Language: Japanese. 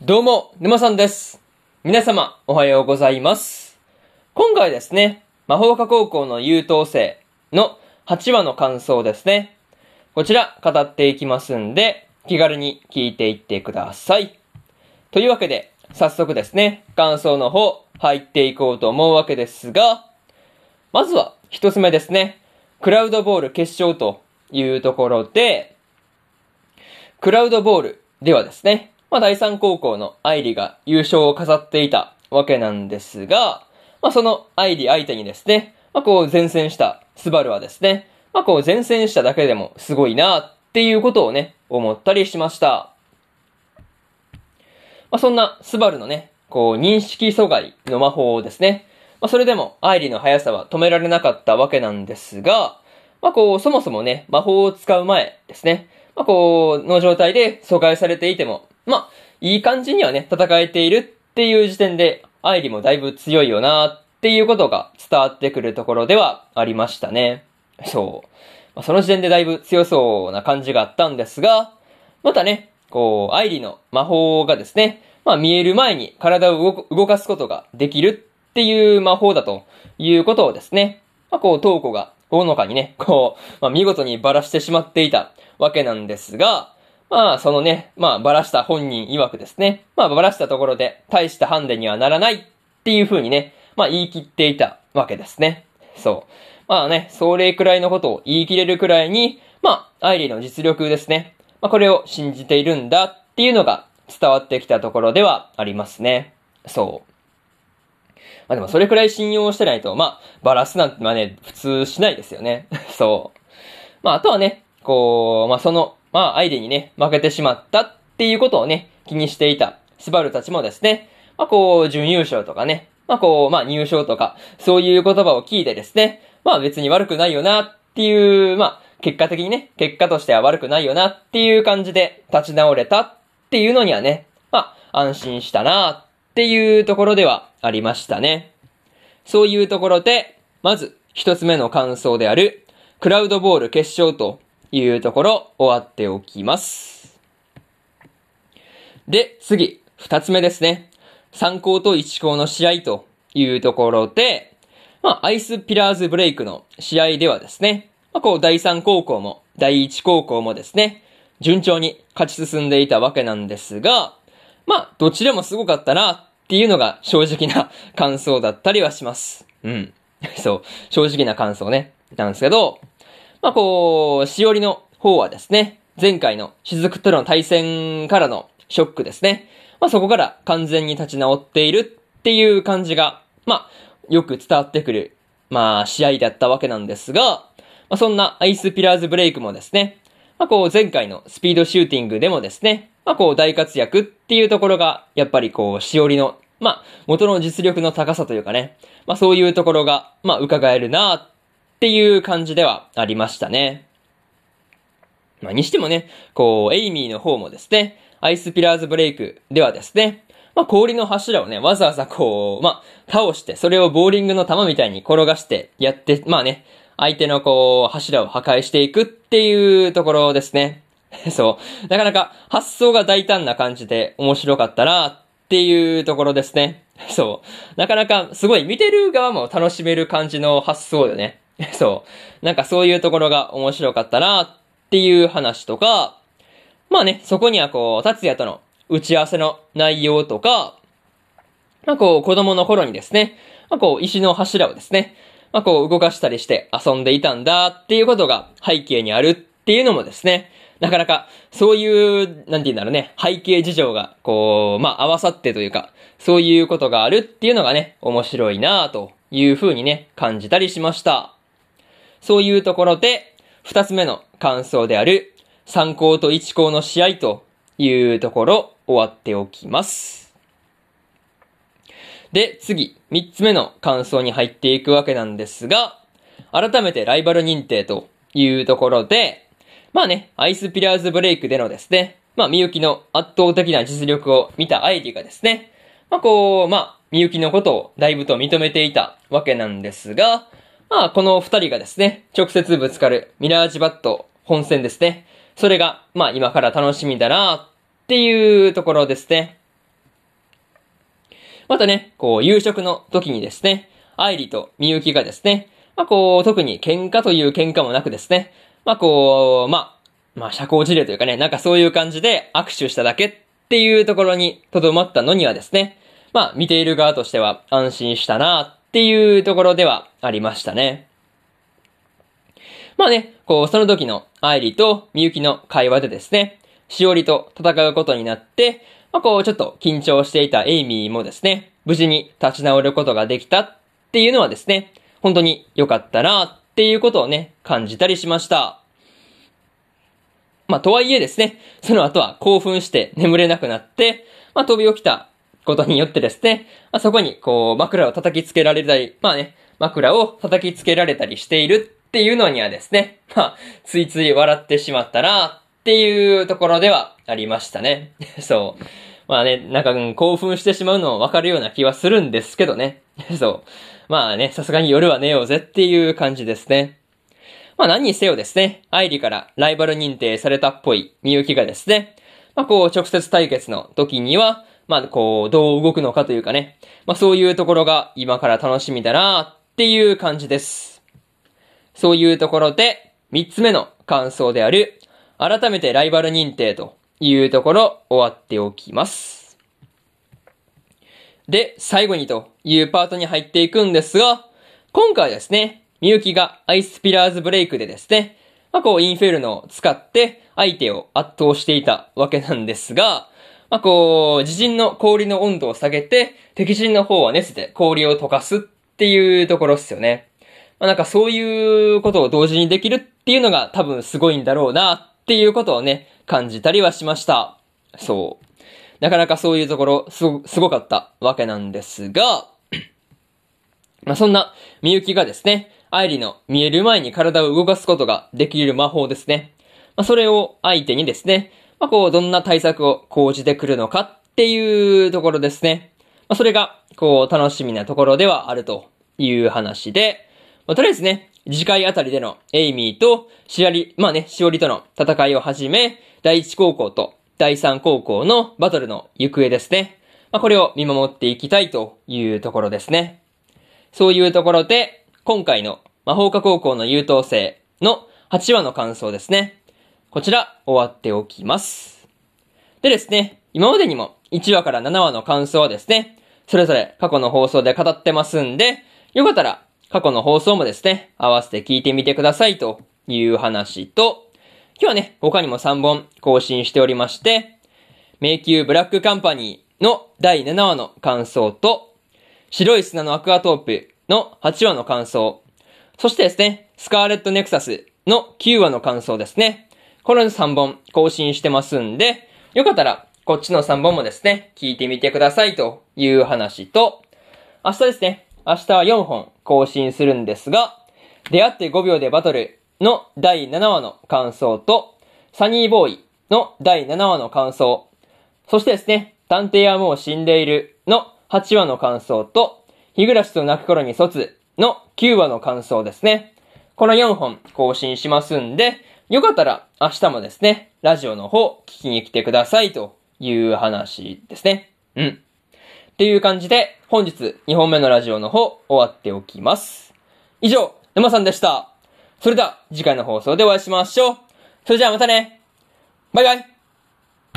どうも、沼さんです。皆様、おはようございます。今回ですね、魔法科高校の優等生の8話の感想ですね。こちら、語っていきますんで、気軽に聞いていってください。というわけで、早速ですね、感想の方、入っていこうと思うわけですが、まずは、一つ目ですね、クラウドボール決勝というところで、クラウドボールではですね、まあ、第三高校の愛理が優勝を飾っていたわけなんですが、まあ、その愛理相手にですね、まあ、こう前線したスバルはですね、まあ、こう前線しただけでもすごいなっていうことをね、思ったりしました。まあ、そんなスバルのね、こう認識阻害の魔法をですね、まあ、それでも愛理の速さは止められなかったわけなんですが、まあ、こう、そもそもね、魔法を使う前ですね、まあ、こう、の状態で阻害されていても、まあ、いい感じにはね、戦えているっていう時点で、愛理もだいぶ強いよなっていうことが伝わってくるところではありましたね。そう。まあ、その時点でだいぶ強そうな感じがあったんですが、またね、こう、愛理の魔法がですね、まあ見える前に体を動かすことができるっていう魔法だということをですね、まあこう、トウコがほのかにね、こう、まあ見事にばらしてしまっていたわけなんですが、まあそのね、まあばらした本人曰くですね、まあばらしたところで大したハンデにはならないっていう風にね、まあ言い切っていたわけですね。そう。まあね、それくらいのことを言い切れるくらいに、まあ、愛理の実力ですね。まあこれを信じているんだっていうのが伝わってきたところではありますね。そう。まあでもそれくらい信用してないと、まあ、バラすなんてまあね、普通しないですよね。そう。まああとはね、こう、まあその、まあ相手にね、負けてしまったっていうことをね、気にしていたスバルたちもですね、まあこう、準優勝とかね、まあこう、まあ入賞とか、そういう言葉を聞いてですね、まあ別に悪くないよなっていう、まあ結果的にね、結果としては悪くないよなっていう感じで立ち直れたっていうのにはね、まあ安心したなっていうところではありましたね。そういうところで、まず一つ目の感想である、クラウドボール決勝というところ終わっておきます。で、次、二つ目ですね。参考と一校の試合というところで、まあ、アイスピラーズブレイクの試合ではですね、まあ、こう、第三高校も、第一高校もですね、順調に勝ち進んでいたわけなんですが、まあ、どちでもすごかったなっていうのが正直な感想だったりはします。うん。そう、正直な感想ね。なんですけど、まあ、こう、しおりの方はですね、前回の雫との対戦からのショックですね。まあ、そこから完全に立ち直っているっていう感じが、まあ、よく伝わってくる、まあ、試合だったわけなんですが、まあ、そんなアイスピラーズブレイクもですね、まあ、こう、前回のスピードシューティングでもですね、まあ、こう、大活躍っていうところが、やっぱりこう、しおりの、まあ、元の実力の高さというかね、まあ、そういうところが、まあ、伺えるなっていう感じではありましたね。まあ、にしてもね、こう、エイミーの方もですね、アイスピラーズブレイクではですね、まあ、氷の柱をね、わざわざこう、まあ、倒して、それをボーリングの球みたいに転がしてやって、まあね、相手のこう、柱を破壊していくっていうところですね。そう。なかなか発想が大胆な感じで面白かったなっていうところですね。そう。なかなかすごい見てる側も楽しめる感じの発想よね。そう。なんかそういうところが面白かったなっていう話とか、まあね、そこにはこう、達也との打ち合わせの内容とか、まあこう、子供の頃にですね、まあこう、石の柱をですね、まあこう、動かしたりして遊んでいたんだっていうことが背景にあるっていうのもですね、なかなか、そういう、なんて言うんだろうね、背景事情が、こう、まあ合わさってというか、そういうことがあるっていうのがね、面白いなぁという風にね、感じたりしました。そういうところで、二つ目の感想である、三校と一校の試合というところ、終わっておきます。で、次、三つ目の感想に入っていくわけなんですが、改めてライバル認定というところで、まあね、アイスピラーズブレイクでのですね、まあみゆきの圧倒的な実力を見た愛理がですね、まあこう、まあ、みゆきのことをだいぶと認めていたわけなんですが、まあこの二人がですね、直接ぶつかるミラージバット本戦ですね。それが、まあ今から楽しみだなっていうところですね。またね、こう、夕食の時にですね、愛理とみゆきがですね、まあこう、特に喧嘩という喧嘩もなくですね、まあこう、まあ、まあ社交辞令というかね、なんかそういう感じで握手しただけっていうところに留まったのにはですね、まあ見ている側としては安心したなっていうところではありましたね。まあね、こう、その時の愛理とみゆきの会話でですね、しおりと戦うことになって、まあこう、ちょっと緊張していたエイミーもですね、無事に立ち直ることができたっていうのはですね、本当に良かったなっていうことをね、感じたりしました。まあ、とはいえですね、その後は興奮して眠れなくなって、まあ、飛び起きたことによってですね、まあ、そこにこう、枕を叩きつけられたり、まあね、枕を叩きつけられたりしているっていうのにはですね、まあ、ついつい笑ってしまったなっていうところではありましたね。そう。まあね、なんか、興奮してしまうのもわかるような気はするんですけどね。そう。まあね、さすがに夜は寝ようぜっていう感じですね。まあ何にせよですね、愛理からライバル認定されたっぽいみゆきがですね、まあこう直接対決の時には、まあこうどう動くのかというかね、まあそういうところが今から楽しみだなっていう感じです。そういうところで、三つ目の感想である、改めてライバル認定というところ終わっておきます。で、最後にというパートに入っていくんですが、今回ですね、みゆきがアイスピラーズブレイクでですね、まあ、こう、インフェルノを使って相手を圧倒していたわけなんですが、まあ、こう、自陣の氷の温度を下げて、敵陣の方は熱で氷を溶かすっていうところっすよね。まあ、なんかそういうことを同時にできるっていうのが多分すごいんだろうなっていうことをね、感じたりはしました。そう。なかなかそういうところ、すご、すごかったわけなんですが、まあ、そんな、みゆきがですね、愛理の見える前に体を動かすことができる魔法ですね。まあ、それを相手にですね、まあ、こう、どんな対策を講じてくるのかっていうところですね。まあ、それが、こう、楽しみなところではあるという話で、まあ、とりあえずね、次回あたりでのエイミーとしおり、まあね、しおりとの戦いをはじめ、第一高校と第三高校のバトルの行方ですね。まあ、これを見守っていきたいというところですね。そういうところで、今回の魔法科高校の優等生の8話の感想ですね。こちら、終わっておきます。でですね、今までにも1話から7話の感想はですね、それぞれ過去の放送で語ってますんで、よかったら過去の放送もですね、合わせて聞いてみてくださいという話と、今日はね、他にも3本更新しておりまして、迷宮ブラックカンパニーの第7話の感想と、白い砂のアクアトープの8話の感想、そしてですね、スカーレットネクサスの9話の感想ですね。この3本更新してますんで、よかったらこっちの3本もですね、聞いてみてくださいという話と、明日ですね、明日は4本更新するんですが、出会って5秒でバトルの第7話の感想と、サニーボーイの第7話の感想、そしてですね、探偵はもう死んでいるの8話の感想と、日暮らしと泣く頃に卒の9話の感想ですね。この4本更新しますんで、よかったら明日もですね、ラジオの方聞きに来てくださいという話ですね。うん。っていう感じで、本日2本目のラジオの方終わっておきます。以上、沼さんでした。それでは次回の放送でお会いしましょう。それじゃあまたね。バイバイ。